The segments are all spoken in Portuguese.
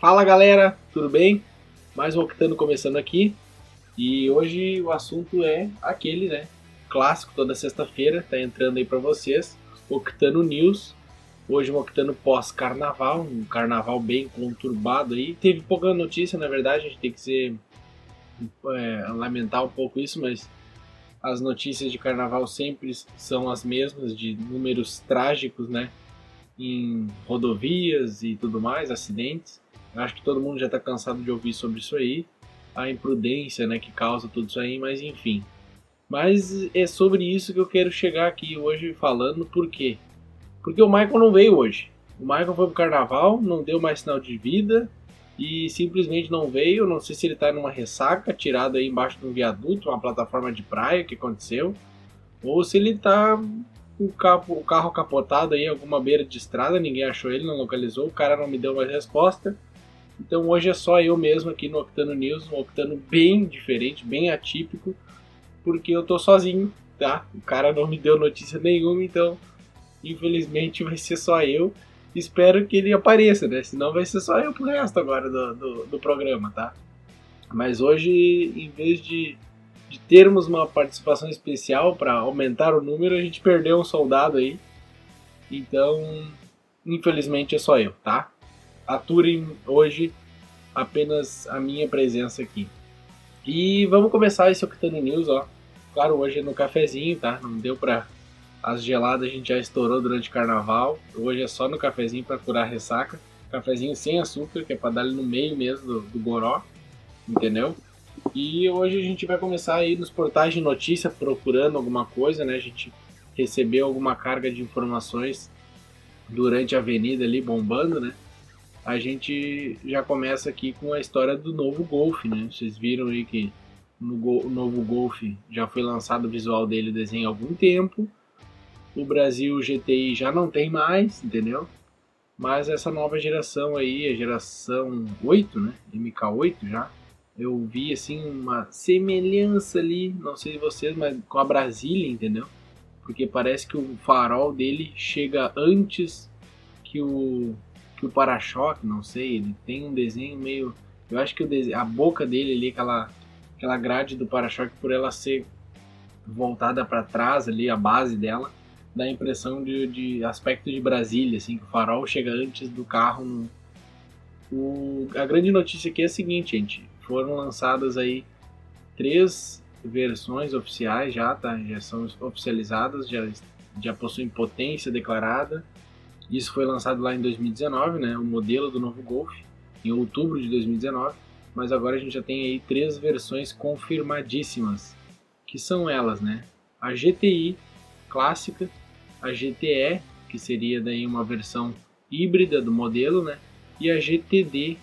Fala galera, tudo bem? Mais um Octano começando aqui e hoje o assunto é aquele, né? Clássico toda sexta-feira, tá entrando aí para vocês, Octano News. Hoje um Octano pós-carnaval, um carnaval bem conturbado aí. Teve pouca notícia, na verdade, a gente tem que ser é, lamentar um pouco isso, mas as notícias de carnaval sempre são as mesmas, de números trágicos, né? Em rodovias e tudo mais, acidentes. Acho que todo mundo já está cansado de ouvir sobre isso aí, a imprudência, né, que causa tudo isso aí, mas enfim. Mas é sobre isso que eu quero chegar aqui hoje falando, por quê? Porque o Michael não veio hoje. O Michael foi pro carnaval, não deu mais sinal de vida, e simplesmente não veio. Não sei se ele está numa ressaca, tirado aí embaixo de um viaduto, uma plataforma de praia que aconteceu, ou se ele está com o carro, o carro capotado aí, alguma beira de estrada, ninguém achou ele, não localizou, o cara não me deu mais resposta. Então hoje é só eu mesmo aqui no Octano News, um Octano bem diferente, bem atípico, porque eu tô sozinho, tá? O cara não me deu notícia nenhuma, então infelizmente vai ser só eu espero que ele apareça, né? Senão vai ser só eu pro resto agora do, do, do programa, tá? Mas hoje, em vez de, de termos uma participação especial para aumentar o número, a gente perdeu um soldado aí. Então, infelizmente é só eu, tá? Aturem hoje apenas a minha presença aqui. E vamos começar esse Octane News, ó. Claro, hoje é no cafezinho, tá? Não deu pra as geladas a gente já estourou durante o carnaval. Hoje é só no cafezinho para curar ressaca. Cafezinho sem açúcar, que é para dar ali no meio mesmo do, do goró. Entendeu? E hoje a gente vai começar aí nos portais de notícia procurando alguma coisa, né? A gente recebeu alguma carga de informações durante a avenida ali bombando, né? A gente já começa aqui com a história do novo Golf, né? Vocês viram aí que no o novo Golf já foi lançado o visual dele, desenho há algum tempo o Brasil GTI já não tem mais, entendeu? Mas essa nova geração aí, a geração 8, né? MK8 já, eu vi assim uma semelhança ali, não sei vocês, mas com a Brasília, entendeu? Porque parece que o farol dele chega antes que o que o para-choque, não sei, ele tem um desenho meio, eu acho que desenho, a boca dele ali, aquela aquela grade do para-choque por ela ser voltada para trás ali, a base dela, dá a impressão de, de aspecto de Brasília, assim, que o farol chega antes do carro. No... O, a grande notícia aqui é a seguinte, gente. Foram lançadas aí três versões oficiais já, tá? Já são oficializadas, já, já possuem potência declarada. Isso foi lançado lá em 2019, né? O modelo do novo Golf, em outubro de 2019. Mas agora a gente já tem aí três versões confirmadíssimas, que são elas, né? A GTI clássica, a GTE, que seria daí uma versão híbrida do modelo, né? E a GTD,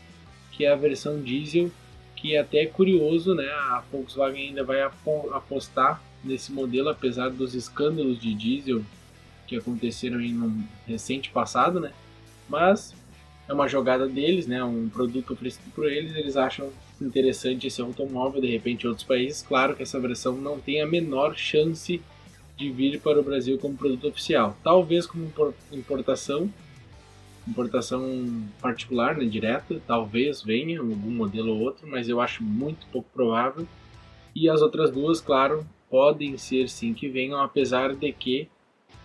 que é a versão diesel, que é até curioso, né? A Volkswagen ainda vai apostar nesse modelo, apesar dos escândalos de diesel que aconteceram em um recente passado, né? Mas é uma jogada deles, né? Um produto oferecido por eles, eles acham interessante esse automóvel, de repente em outros países. Claro que essa versão não tem a menor chance de vir para o Brasil como produto oficial. Talvez como importação, importação particular, né, direta, talvez venha algum modelo ou outro, mas eu acho muito pouco provável. E as outras duas, claro, podem ser sim que venham, apesar de que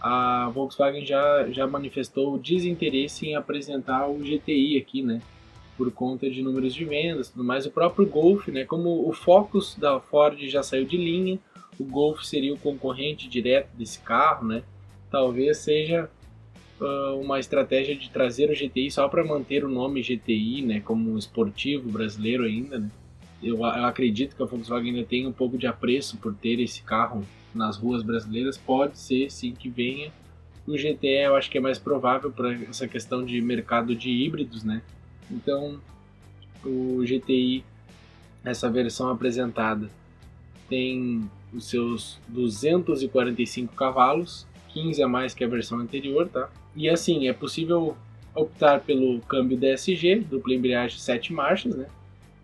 a Volkswagen já, já manifestou desinteresse em apresentar o GTI aqui, né? Por conta de números de vendas, tudo mais. O próprio Golf, né? Como o Focus da Ford já saiu de linha, o Golf seria o concorrente direto desse carro, né? Talvez seja uh, uma estratégia de trazer o GTI só para manter o nome GTI, né? Como esportivo brasileiro ainda, né? Eu, eu acredito que a Volkswagen ainda tem um pouco de apreço por ter esse carro nas ruas brasileiras. Pode ser sim que venha. O GTE eu acho que é mais provável para essa questão de mercado de híbridos, né? Então, o GTI, essa versão apresentada, tem os seus 245 cavalos, 15 a mais que a versão anterior, tá? E assim, é possível optar pelo câmbio DSG, dupla embreagem 7 marchas, né?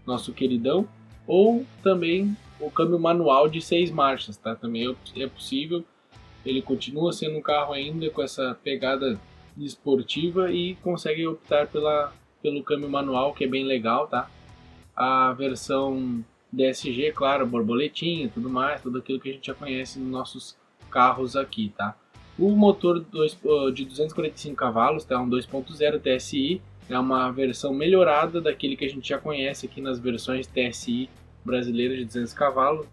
Nosso queridão, ou também o câmbio manual de 6 marchas, tá? Também é, é possível. Ele continua sendo um carro ainda com essa pegada esportiva e consegue optar pela, pelo câmbio manual, que é bem legal, tá? A versão DSG, claro, borboletinha tudo mais, tudo aquilo que a gente já conhece nos nossos carros aqui, tá? O motor de 245 cavalos, tá? Um 2.0 TSI, é uma versão melhorada daquele que a gente já conhece aqui nas versões TSI brasileiras de 200 cavalos,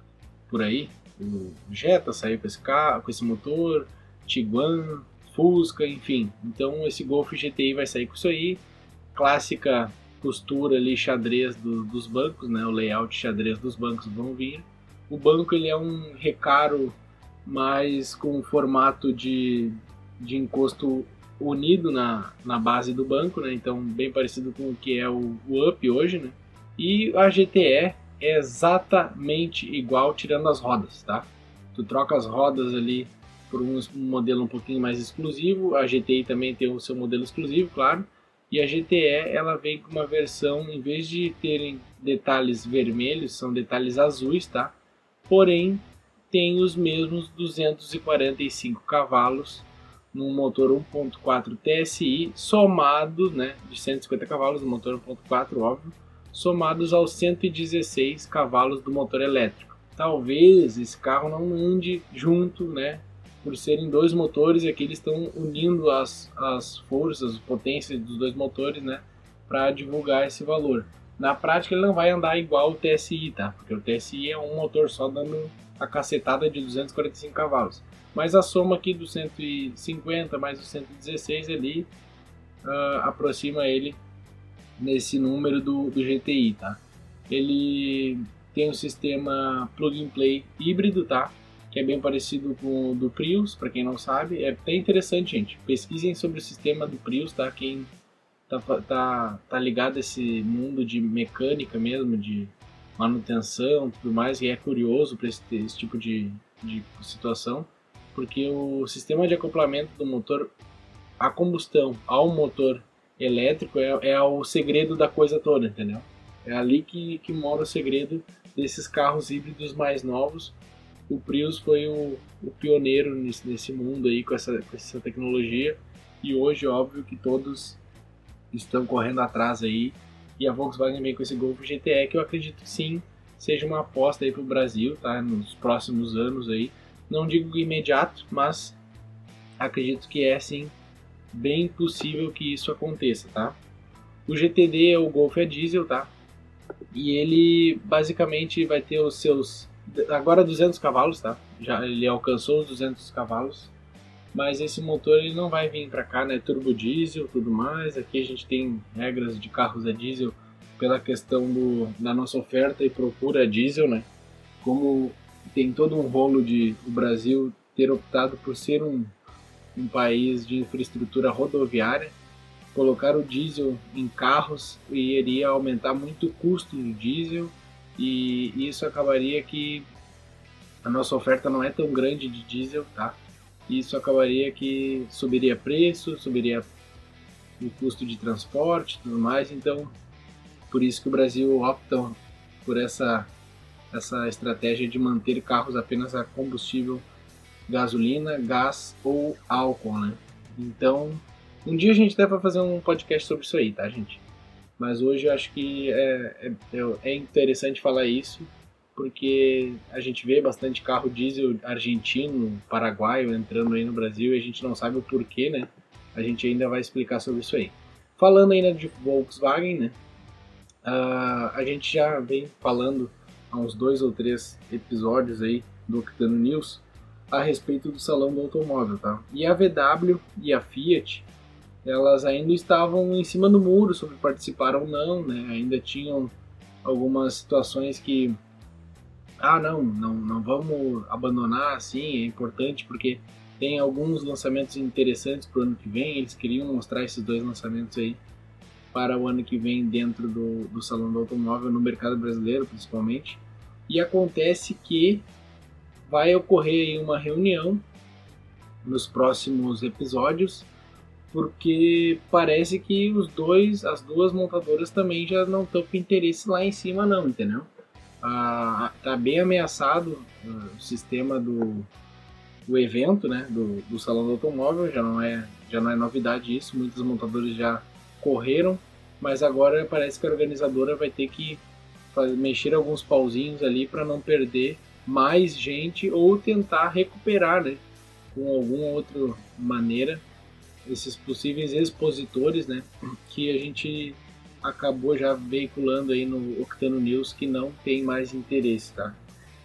por aí. O Jetta saiu com esse carro, com esse motor, Tiguan, Fusca, enfim. Então esse Golf GTI vai sair com isso aí. Clássica costura ali xadrez do, dos bancos, né? O layout xadrez dos bancos vão vir. O banco ele é um recaro mais com formato de, de encosto unido na, na base do banco, né? Então bem parecido com o que é o, o Up hoje, né? E a GTE é exatamente igual tirando as rodas, tá? Tu troca as rodas ali por um, modelo um pouquinho mais exclusivo. A GTI também tem o seu modelo exclusivo, claro. E a GTE ela vem com uma versão, em vez de terem detalhes vermelhos, são detalhes azuis, tá? Porém, tem os mesmos 245 cavalos num motor 1.4 TSI somado, né, de 150 cavalos no motor 1.4, óbvio, somados aos 116 cavalos do motor elétrico. Talvez esse carro não ande junto, né, por serem dois motores e aqui eles estão unindo as, as forças, as potências dos dois motores, né, para divulgar esse valor. Na prática ele não vai andar igual o TSI, tá? Porque o TSI é um motor só dando a cacetada de 245 cavalos. Mas a soma aqui do 150 mais o 116 ali uh, aproxima ele nesse número do, do GTI, tá? Ele tem um sistema plug and play híbrido, tá? que é bem parecido com o do Prius, para quem não sabe. É até interessante, gente. Pesquisem sobre o sistema do Prius, tá? Quem tá, tá, tá ligado a esse mundo de mecânica mesmo, de manutenção tudo mais, e é curioso para esse, esse, tipo de, de situação, porque o sistema de acoplamento do motor a combustão ao motor elétrico é, é o segredo da coisa toda, entendeu? É ali que, que mora o segredo desses carros híbridos mais novos o Prius foi o, o pioneiro nesse, nesse, mundo aí com essa, com essa tecnologia e hoje óbvio que todos estão correndo atrás aí e a Volkswagen vem com esse Golf GTE que eu acredito que sim seja uma aposta aí para o Brasil, tá? Nos próximos anos aí, não digo imediato, mas acredito que é sim bem possível que isso aconteça, tá? O GTD é o Golf a diesel, tá? E ele basicamente vai ter os seus agora 200 cavalos, tá? Já ele alcançou os 200 cavalos, mas esse motor ele não vai vir para cá, né? Turbo diesel, tudo mais. Aqui a gente tem regras de carros a diesel pela questão do, da nossa oferta e procura diesel, né? Como tem todo um rolo de o Brasil ter optado por ser um, um país de infraestrutura rodoviária, colocar o diesel em carros iria aumentar muito o custo do diesel e isso acabaria que a nossa oferta não é tão grande de diesel, tá? Isso acabaria que subiria preço, subiria o custo de transporte, tudo mais. Então, por isso que o Brasil opta por essa essa estratégia de manter carros apenas a combustível gasolina, gás ou álcool, né? Então, um dia a gente deve fazer um podcast sobre isso aí, tá, gente? Mas hoje eu acho que é, é, é interessante falar isso, porque a gente vê bastante carro diesel argentino, paraguaio entrando aí no Brasil e a gente não sabe o porquê, né? A gente ainda vai explicar sobre isso aí. Falando ainda de Volkswagen, né? Uh, a gente já vem falando há uns dois ou três episódios aí do Octano News a respeito do salão do automóvel, tá? E a VW e a Fiat elas ainda estavam em cima do muro sobre participar ou não, né? Ainda tinham algumas situações que ah, não, não, não vamos abandonar assim, é importante porque tem alguns lançamentos interessantes para o ano que vem, eles queriam mostrar esses dois lançamentos aí para o ano que vem dentro do, do Salão do Automóvel, no mercado brasileiro principalmente. E acontece que vai ocorrer uma reunião nos próximos episódios porque parece que os dois, as duas montadoras também já não estão com interesse lá em cima não, entendeu? Ah, tá bem ameaçado ah, o sistema do o evento, né, do, do salão do automóvel, já não é já não é novidade isso, muitas montadoras já correram mas agora parece que a organizadora vai ter que mexer alguns pauzinhos ali para não perder mais gente ou tentar recuperar, né, com alguma outra maneira esses possíveis expositores, né, que a gente acabou já veiculando aí no Octano News que não tem mais interesse, tá?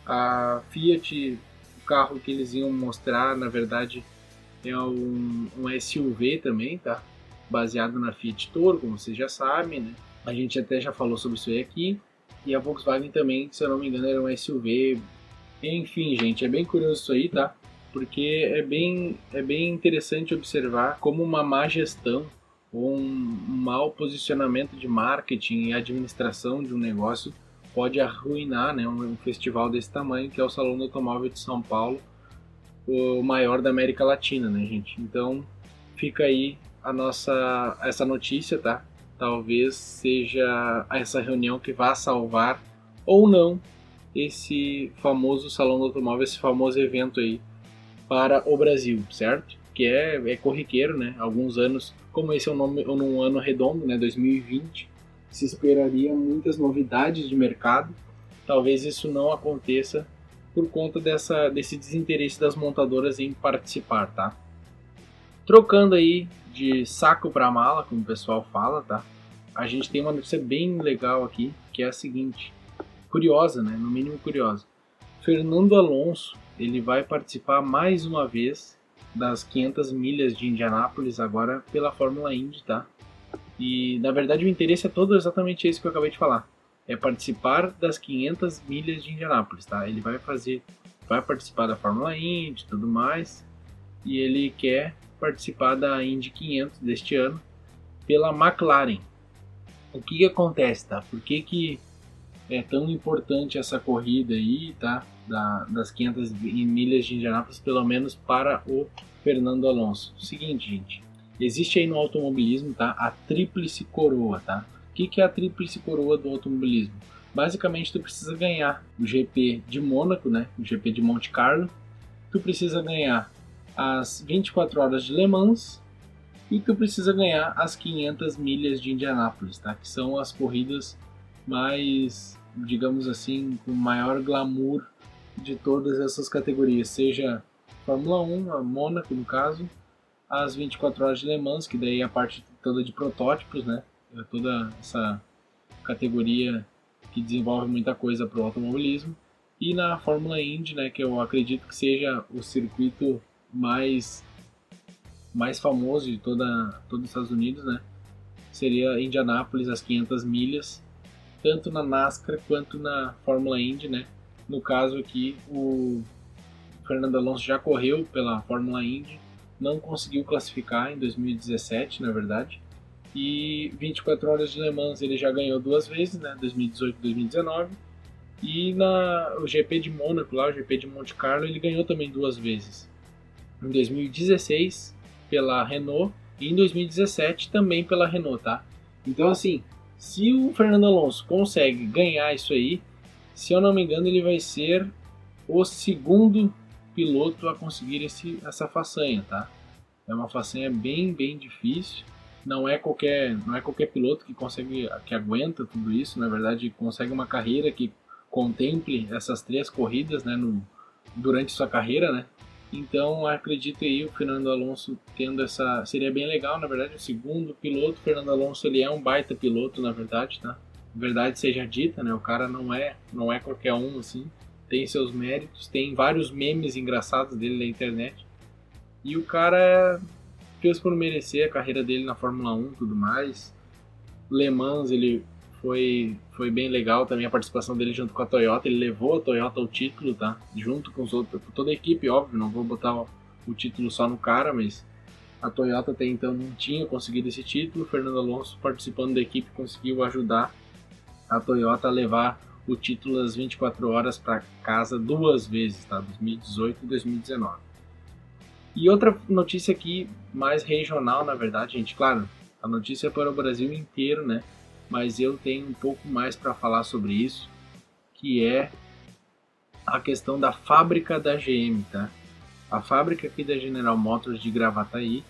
A Fiat, o carro que eles iam mostrar, na verdade, é um, um SUV também, tá? Baseado na Fiat Toro, como vocês já sabem, né? A gente até já falou sobre isso aí aqui. E a Volkswagen também, se eu não me engano, era um SUV. Enfim, gente, é bem curioso isso aí, tá? Porque é bem, é bem interessante observar como uma má gestão ou um mau posicionamento de marketing e administração de um negócio pode arruinar né, um festival desse tamanho, que é o Salão do Automóvel de São Paulo, o maior da América Latina, né, gente? Então, fica aí a nossa essa notícia, tá? Talvez seja essa reunião que vá salvar ou não esse famoso Salão do Automóvel, esse famoso evento aí para o Brasil, certo? Que é, é corriqueiro, né? Alguns anos, como esse é um, nome, um ano redondo, né? 2020, se esperaria muitas novidades de mercado. Talvez isso não aconteça por conta dessa, desse desinteresse das montadoras em participar, tá? Trocando aí de saco para mala, como o pessoal fala, tá? A gente tem uma notícia bem legal aqui, que é a seguinte, curiosa, né? No mínimo curiosa. Fernando Alonso, ele vai participar mais uma vez das 500 milhas de Indianápolis agora pela Fórmula Indy, tá? E na verdade o interesse é todo exatamente esse que eu acabei de falar é participar das 500 milhas de Indianápolis, tá? Ele vai fazer, vai participar da Fórmula Indy, tudo mais, e ele quer participar da Indy 500 deste ano pela McLaren. O que, que acontece, tá? Por que, que é tão importante essa corrida aí, tá? Da, das 500 milhas de Indianápolis, pelo menos para o Fernando Alonso. Seguinte, gente, existe aí no automobilismo, tá? A tríplice coroa, tá? O que, que é a tríplice coroa do automobilismo? Basicamente, tu precisa ganhar o GP de Mônaco, né? O GP de Monte Carlo. Tu precisa ganhar as 24 horas de Le Mans e tu precisa ganhar as 500 milhas de Indianápolis, tá? Que são as corridas mais, digamos assim, com maior glamour de todas essas categorias, seja Fórmula 1, a Mônaco no caso, as 24 horas de Le Mans, que daí é a parte toda de protótipos, né? É toda essa categoria que desenvolve muita coisa para o automobilismo. E na Fórmula Indy, né, que eu acredito que seja o circuito mais mais famoso de toda todos os Estados Unidos, né? Seria Indianápolis as 500 milhas, tanto na NASCAR quanto na Fórmula Indy, né? No caso aqui, o Fernando Alonso já correu pela Fórmula Indy, não conseguiu classificar em 2017, na verdade, e 24 horas de Le Mans ele já ganhou duas vezes, né? 2018 e 2019. E na o GP de Mônaco, lá, o GP de Monte Carlo, ele ganhou também duas vezes. Em 2016 pela Renault e em 2017 também pela Renault, tá? Então assim, se o Fernando Alonso consegue ganhar isso aí, se eu não me engano, ele vai ser o segundo piloto a conseguir esse, essa façanha, tá? É uma façanha bem, bem difícil. Não é qualquer não é qualquer piloto que consegue que aguenta tudo isso. Na verdade consegue uma carreira que contemple essas três corridas né no, durante sua carreira né então acredito aí o Fernando Alonso tendo essa seria bem legal na verdade o segundo piloto. O Fernando Alonso ele é um baita piloto na verdade tá? Verdade seja dita né? O cara não é não é qualquer um assim. Tem seus méritos tem vários memes engraçados dele na internet. E o cara fez por merecer a carreira dele na Fórmula 1 e tudo mais. Le Mans, ele foi, foi bem legal também a participação dele junto com a Toyota. Ele levou a Toyota ao título, tá? Junto com os outros, toda a equipe, óbvio, não vou botar o, o título só no cara, mas a Toyota até então não tinha conseguido esse título. O Fernando Alonso, participando da equipe, conseguiu ajudar a Toyota a levar o título das 24 horas para casa duas vezes, tá? 2018 e 2019. E outra notícia aqui, mais regional, na verdade, gente, claro, a notícia é para o Brasil inteiro, né? Mas eu tenho um pouco mais para falar sobre isso, que é a questão da fábrica da GM, tá? A fábrica aqui da General Motors de Gravataí,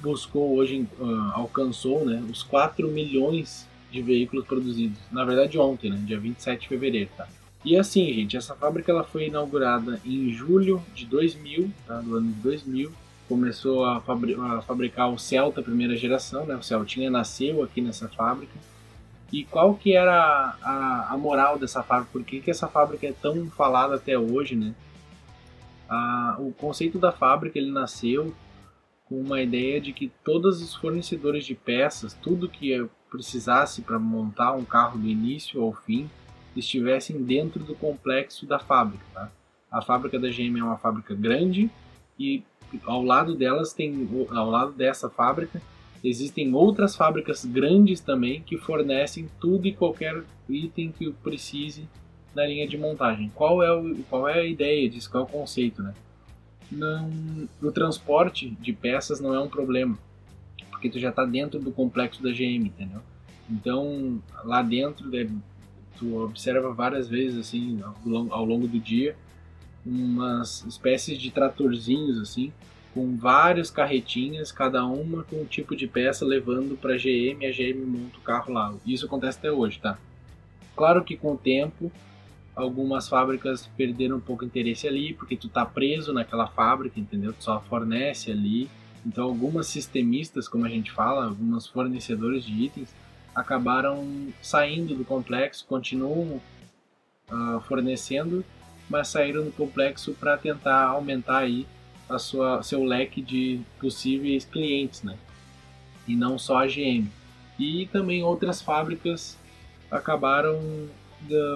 buscou hoje, uh, alcançou né, os 4 milhões de veículos produzidos. Na verdade, ontem, né, dia 27 de fevereiro. Tá? E assim, gente, essa fábrica ela foi inaugurada em julho de 2000, tá, do ano de 2000. Começou a, fabri a fabricar o Celta primeira geração, né? O Celtinha nasceu aqui nessa fábrica. E qual que era a, a, a moral dessa fábrica? Por que, que essa fábrica é tão falada até hoje, né? A, o conceito da fábrica ele nasceu com uma ideia de que todos os fornecedores de peças, tudo que precisasse para montar um carro do início ao fim, estivessem dentro do complexo da fábrica. Tá? A fábrica da GM é uma fábrica grande e ao lado delas tem, ao lado dessa fábrica, existem outras fábricas grandes também que fornecem tudo e qualquer item que precise na linha de montagem. Qual é, o, qual é a ideia disso? Qual é o conceito, né? Não, o transporte de peças não é um problema, porque tu já está dentro do complexo da GM, entendeu? Então, lá dentro, né, tu observa várias vezes, assim, ao longo do dia, umas espécies de tratorzinhos, assim, com várias carretinhas, cada uma com um tipo de peça levando para GM, a GM monta o carro lá. Isso acontece até hoje, tá? Claro que com o tempo algumas fábricas perderam um pouco interesse ali, porque tu tá preso naquela fábrica, entendeu? Tu só fornece ali. Então algumas sistemistas, como a gente fala, algumas fornecedores de itens, acabaram saindo do complexo, continuam uh, fornecendo, mas saíram do complexo para tentar aumentar aí a sua seu leque de possíveis clientes, né? E não só a GM. E também outras fábricas acabaram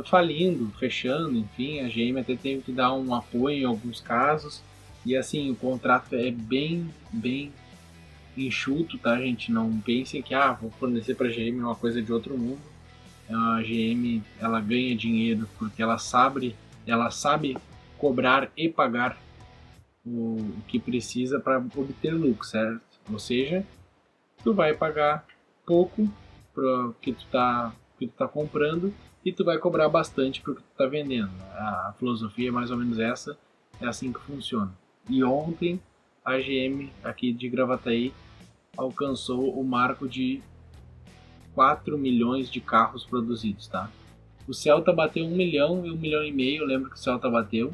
falindo, fechando, enfim, a GM até teve que dar um apoio em alguns casos. E assim, o contrato é bem, bem enxuto, tá, gente? Não pensem que, ah, vou fornecer para a GM uma coisa de outro mundo. A GM, ela ganha dinheiro porque ela sabe, ela sabe cobrar e pagar o, que precisa para obter lucro, certo? Ou seja, tu vai pagar pouco para que tu tá que tu tá comprando e tu vai cobrar bastante para que tu tá vendendo. A filosofia é mais ou menos essa, é assim que funciona. E ontem a GM aqui de Gravataí alcançou o marco de 4 milhões de carros produzidos, tá? O Celta bateu 1 milhão e 1 milhão e meio, eu lembro que o Celta bateu.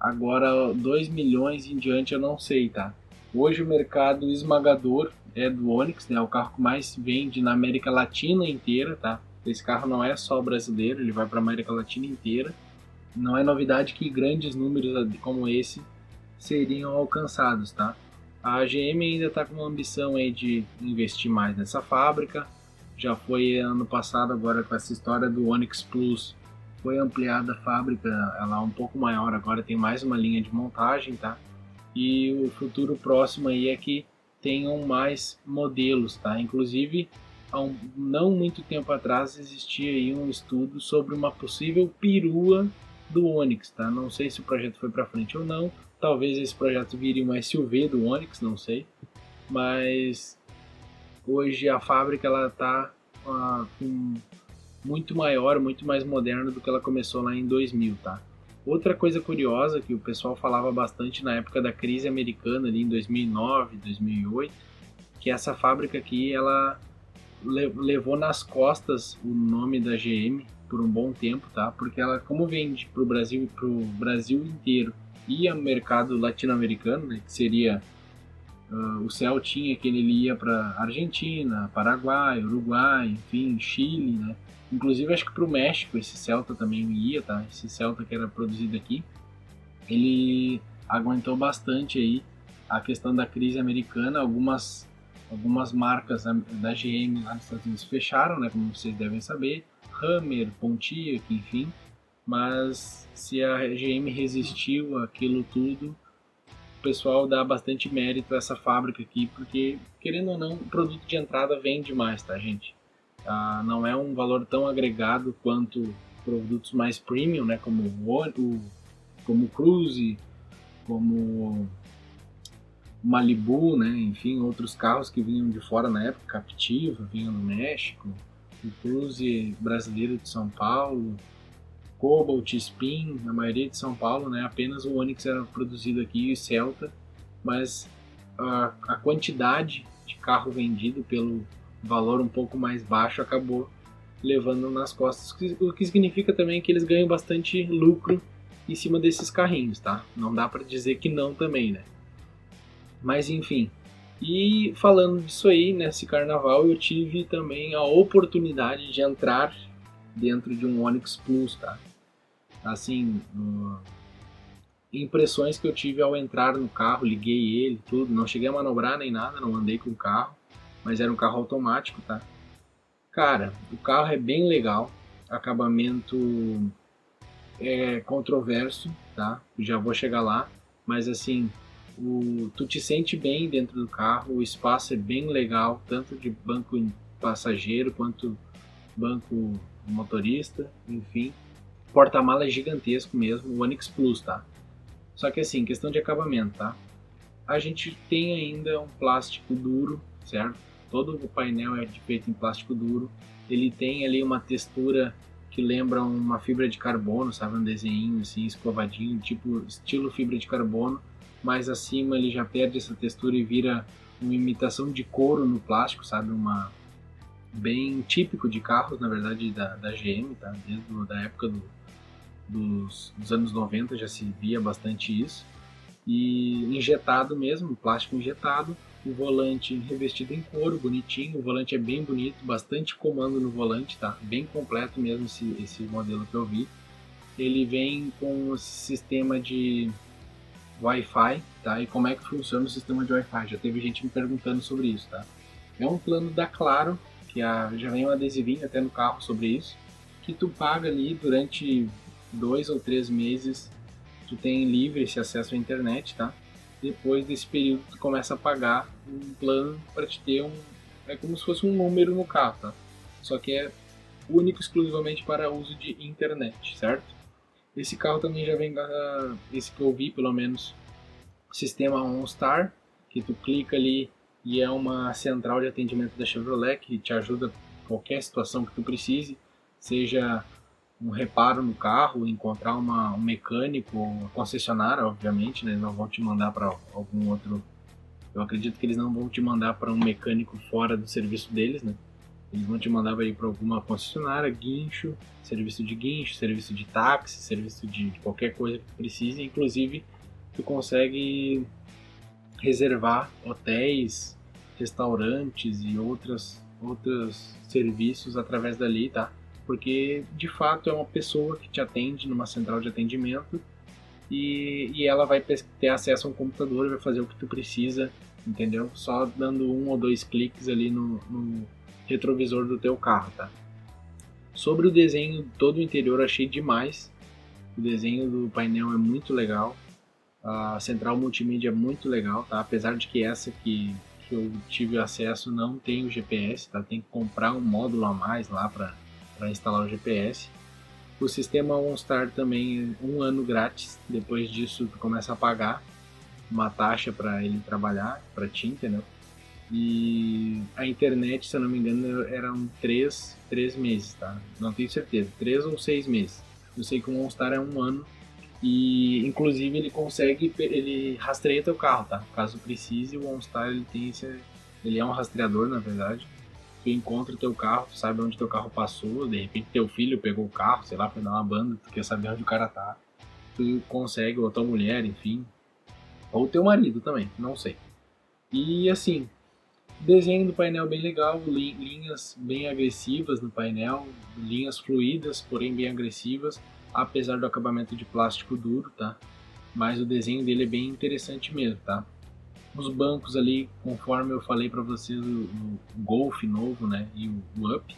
Agora 2 milhões em diante eu não sei, tá? Hoje o mercado esmagador é do Onix, né? O carro que mais vende na América Latina inteira, tá? Esse carro não é só brasileiro, ele vai para a América Latina inteira. Não é novidade que grandes números como esse seriam alcançados, tá? A GM ainda está com uma ambição aí de investir mais nessa fábrica. Já foi ano passado agora com essa história do Onix Plus. Foi ampliada a fábrica, ela é um pouco maior agora, tem mais uma linha de montagem, tá? E o futuro próximo aí é que tenham mais modelos, tá? Inclusive, há um, não muito tempo atrás existia aí um estudo sobre uma possível perua do Onix, tá? Não sei se o projeto foi para frente ou não, Talvez esse projeto vire um SUV do Onix, não sei. Mas hoje a fábrica ela está uh, muito maior, muito mais moderna do que ela começou lá em 2000, tá? Outra coisa curiosa que o pessoal falava bastante na época da crise americana ali em 2009, 2008, que essa fábrica aqui ela levou nas costas o nome da GM por um bom tempo, tá? Porque ela como vende para o Brasil, pro Brasil inteiro ia no mercado latino-americano, né, que seria uh, o Celtinha que ele ia para Argentina, Paraguai, Uruguai, enfim, Chile, né? Inclusive acho que para o México esse Celta também ia, tá? Esse Celta que era produzido aqui, ele aguentou bastante aí a questão da crise americana. Algumas algumas marcas da GM lá nos Estados Unidos fecharam, né? Como vocês devem saber, Hammer, Pontiac, enfim mas se a GM resistiu àquilo tudo, pessoal dá bastante mérito a essa fábrica aqui, porque, querendo ou não, o produto de entrada vende mais, tá, gente? Ah, não é um valor tão agregado quanto produtos mais premium, né, como o, como Cruze, como Malibu, né, enfim, outros carros que vinham de fora na época, Captiva, vinham do México, o Cruze brasileiro de São Paulo, Cobalt, Spin, na maioria de São Paulo, né? Apenas o Onix era produzido aqui e Celta, mas a, a quantidade de carro vendido pelo valor um pouco mais baixo acabou levando nas costas, o que significa também que eles ganham bastante lucro em cima desses carrinhos, tá? Não dá para dizer que não também, né? Mas enfim. E falando disso aí, nesse carnaval eu tive também a oportunidade de entrar dentro de um Onix Plus, tá? Assim, impressões que eu tive ao entrar no carro, liguei ele, tudo, não cheguei a manobrar nem nada, não andei com o carro, mas era um carro automático, tá? Cara, o carro é bem legal, acabamento é controverso, tá? Já vou chegar lá, mas assim, o, tu te sente bem dentro do carro, o espaço é bem legal, tanto de banco passageiro quanto banco motorista, enfim. Porta-mala é gigantesco mesmo, o Onix Plus, tá? Só que assim, questão de acabamento, tá? A gente tem ainda um plástico duro, certo? Todo o painel é feito em plástico duro. Ele tem ali uma textura que lembra uma fibra de carbono, sabe? Um desenho assim, escovadinho, tipo estilo fibra de carbono. Mas acima ele já perde essa textura e vira uma imitação de couro no plástico, sabe? Uma bem típico de carros, na verdade, da, da GM, tá? Desde a época do, dos, dos anos 90 já se via bastante isso. E injetado mesmo, plástico injetado, o volante revestido em couro, bonitinho, o volante é bem bonito, bastante comando no volante, tá? Bem completo mesmo esse, esse modelo que eu vi. Ele vem com o sistema de Wi-Fi, tá? E como é que funciona o sistema de Wi-Fi? Já teve gente me perguntando sobre isso, tá? É um plano da Claro, que a, já vem um adesivinho até no carro sobre isso, que tu paga ali durante dois ou três meses, tu tem livre esse acesso à internet, tá? Depois desse período tu começa a pagar um plano para te ter um, é como se fosse um número no carro, tá? Só que é único exclusivamente para uso de internet, certo? Esse carro também já vem, esse que eu vi pelo menos, sistema OnStar, que tu clica ali e é uma central de atendimento da Chevrolet que te ajuda em qualquer situação que tu precise, seja um reparo no carro, encontrar uma, um mecânico, uma concessionária, obviamente, né? não vão te mandar para algum outro. Eu acredito que eles não vão te mandar para um mecânico fora do serviço deles, né? Eles vão te mandar para alguma concessionária, guincho, serviço de guincho, serviço de táxi, serviço de qualquer coisa que tu precise. Inclusive, tu consegue reservar hotéis, restaurantes e outras, outros serviços através dali, tá? porque de fato é uma pessoa que te atende numa central de atendimento e, e ela vai ter acesso a um computador e vai fazer o que tu precisa, entendeu? Só dando um ou dois cliques ali no, no retrovisor do teu carro, tá? Sobre o desenho todo o interior achei demais. O desenho do painel é muito legal. A central multimídia é muito legal, tá? Apesar de que essa que, que eu tive acesso não tem o GPS, tá? Tem que comprar um módulo a mais lá para instalar o GPS. O sistema OnStar também um ano grátis. Depois disso tu começa a pagar uma taxa para ele trabalhar para ti, entendeu? E a internet, se eu não me engano, eram três, três meses, tá? Não tenho certeza, três ou seis meses. Eu sei que o OnStar é um ano e inclusive ele consegue, ele rastreia teu carro, tá? Caso precise, o OnStar ele tem esse, ele é um rastreador na verdade tu encontra teu carro, tu sabe onde teu carro passou, de repente teu filho pegou o carro, sei lá, foi dar uma banda, tu quer saber onde o cara tá. Tu consegue, ou tua mulher, enfim. Ou teu marido também, não sei. E assim, desenho do painel bem legal, linhas bem agressivas no painel, linhas fluídas, porém bem agressivas, apesar do acabamento de plástico duro, tá? Mas o desenho dele é bem interessante mesmo, tá? Os bancos ali, conforme eu falei para vocês, o, o, Golf novo, né, e o, o Up,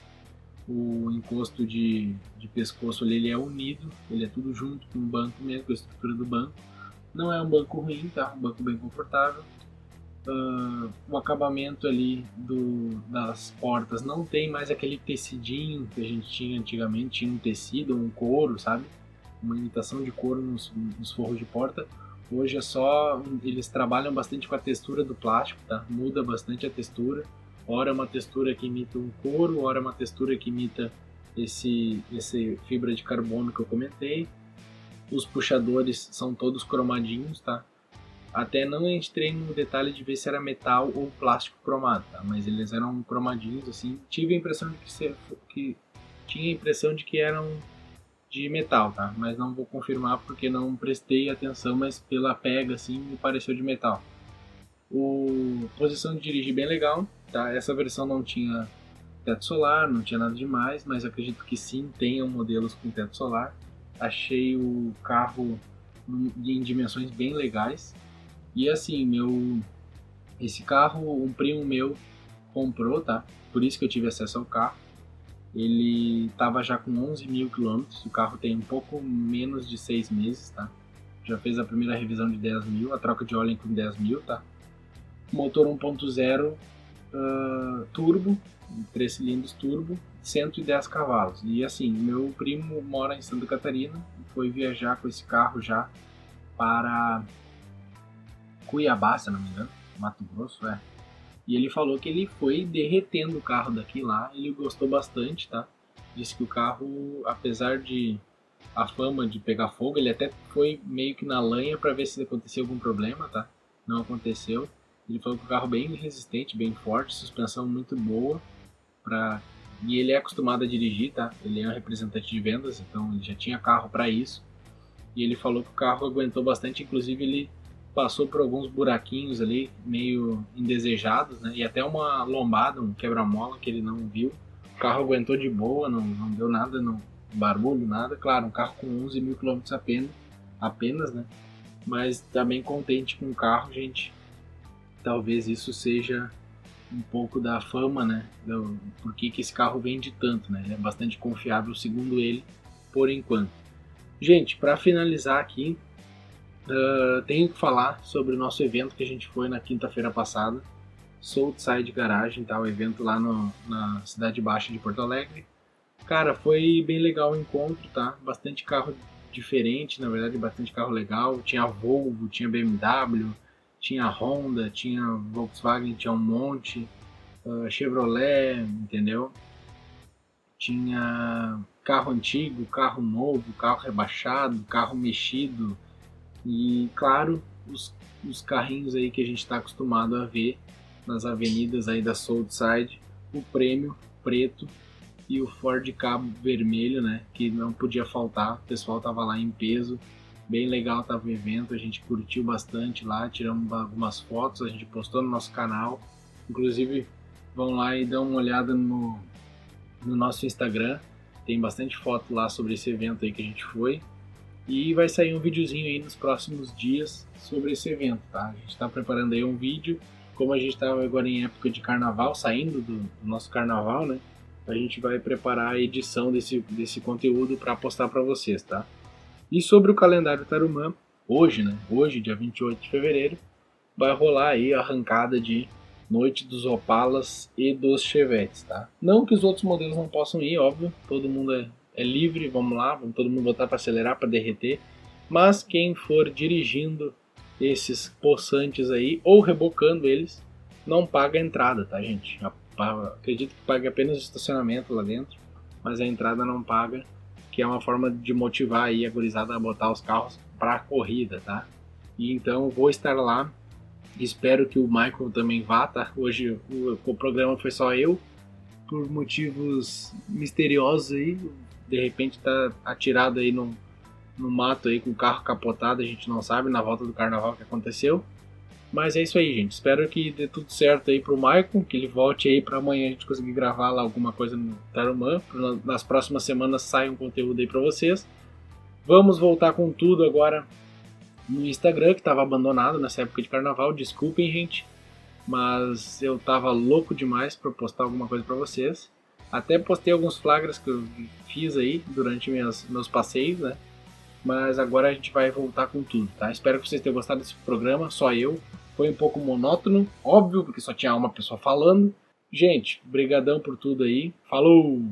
o encosto de, de pescoço ali ele é unido, ele é tudo junto com o banco mesmo, com a estrutura do banco. Não é um banco ruim, tá? Um banco bem confortável. Uh, o acabamento ali do, das portas não tem mais aquele tecidinho que a gente tinha antigamente, tinha um tecido, um couro, sabe? Uma imitação de couro nos, nos forros de porta Hoje é só. Eles trabalham bastante com a textura do plástico, tá? Muda bastante a textura. Ora é uma textura que imita um couro, ora é uma textura que imita esse, esse fibra de carbono que eu comentei. Os puxadores são todos cromadinhos, tá? Até não entrei no detalhe de ver se era metal ou plástico cromado, tá? Mas eles eram cromadinhos, assim. Tive a impressão de que, que tinha a impressão de que eram de metal, tá? Mas não vou confirmar porque não prestei atenção, mas pela pega, assim, me pareceu de metal. O posição de dirigir bem legal, tá? Essa versão não tinha teto solar, não tinha nada demais, mas acredito que sim, tenham modelos com teto solar. Achei o carro em dimensões bem legais. E assim, meu esse carro um primo meu comprou, tá? Por isso que eu tive acesso ao carro. Ele estava já com 11 mil quilômetros, o carro tem um pouco menos de 6 meses, tá? Já fez a primeira revisão de 10 mil, a troca de óleo com 10 mil, tá? Motor 1.0 uh, turbo, 3 cilindros turbo, 110 cavalos. E assim, meu primo mora em Santa Catarina foi viajar com esse carro já para Cuiabá, se não me engano, Mato Grosso, é. E ele falou que ele foi derretendo o carro daqui lá, ele gostou bastante, tá? Disse que o carro, apesar de a fama de pegar fogo, ele até foi meio que na lanha para ver se acontecia algum problema, tá? Não aconteceu. Ele falou que o carro bem resistente, bem forte, suspensão muito boa para e ele é acostumado a dirigir, tá? Ele é um representante de vendas, então ele já tinha carro para isso. E ele falou que o carro aguentou bastante, inclusive ele passou por alguns buraquinhos ali, meio indesejados, né? E até uma lombada, um quebra-mola que ele não viu. O carro aguentou de boa, não, não deu nada, não barulho, nada. Claro, um carro com 11 mil quilômetros apenas, apenas, né? Mas também contente com o carro, gente. Talvez isso seja um pouco da fama, né? Do, por que, esse carro vende tanto, né? Ele é bastante confiável, segundo ele, por enquanto. Gente, para finalizar aqui, uh, tenho que falar sobre o nosso evento que a gente foi na quinta-feira passada, Southside Garagem, tá? O evento lá no, na Cidade Baixa de Porto Alegre. Cara, foi bem legal o encontro, tá? Bastante carro diferente, na verdade, bastante carro legal. Tinha Volvo, tinha BMW, tinha Honda, tinha Volkswagen, tinha um monte, uh, Chevrolet, entendeu? Tinha carro antigo, carro novo, carro rebaixado, carro mexido e, claro, os, os carrinhos aí que a gente está acostumado a ver nas avenidas aí da Southside, o prêmio preto e o Ford Cabo vermelho, né, que não podia faltar, o pessoal tava lá em peso Bem legal tava o evento, a gente curtiu bastante lá, tiramos algumas fotos, a gente postou no nosso canal. Inclusive, vão lá e dão uma olhada no, no nosso Instagram. Tem bastante foto lá sobre esse evento aí que a gente foi. E vai sair um videozinho aí nos próximos dias sobre esse evento, tá? A gente está preparando aí um vídeo. Como a gente está agora em época de carnaval, saindo do, do, nosso carnaval, né? A gente vai preparar a edição desse, desse conteúdo para postar para vocês, tá? E sobre o calendário Tarumã, hoje, né? Hoje, dia 28 de fevereiro, vai rolar aí a arrancada de Noite dos Opalas e dos Chevetes, tá? Não que os outros modelos não possam ir, óbvio, todo mundo é, é livre, vamos lá, vamos todo mundo botar para acelerar, para derreter. Mas quem for dirigindo esses possantes aí ou rebocando eles, não paga a entrada, tá, gente? Acredito que pague apenas o estacionamento lá dentro, mas a entrada não paga que é uma forma de motivar aí a gurizada a botar os carros para a corrida, tá? E então vou estar lá. Espero que o Michael também vá, tá? Hoje o, o programa foi só eu, por motivos misteriosos aí. De repente tá atirado aí no, no mato aí com o carro capotado, a gente não sabe na volta do carnaval que aconteceu. Mas é isso aí, gente. Espero que dê tudo certo aí pro Maicon, que ele volte aí para amanhã a gente conseguir gravar lá alguma coisa no Tarumã. Nas próximas semanas sai um conteúdo aí para vocês. Vamos voltar com tudo agora no Instagram, que estava abandonado nessa época de carnaval. Desculpem, gente, mas eu tava louco demais para postar alguma coisa para vocês. Até postei alguns flagras que eu fiz aí durante minhas, meus passeios, né? Mas agora a gente vai voltar com tudo, tá? Espero que vocês tenham gostado desse programa, só eu. Foi um pouco monótono, óbvio, porque só tinha uma pessoa falando. Gente, brigadão por tudo aí. Falou!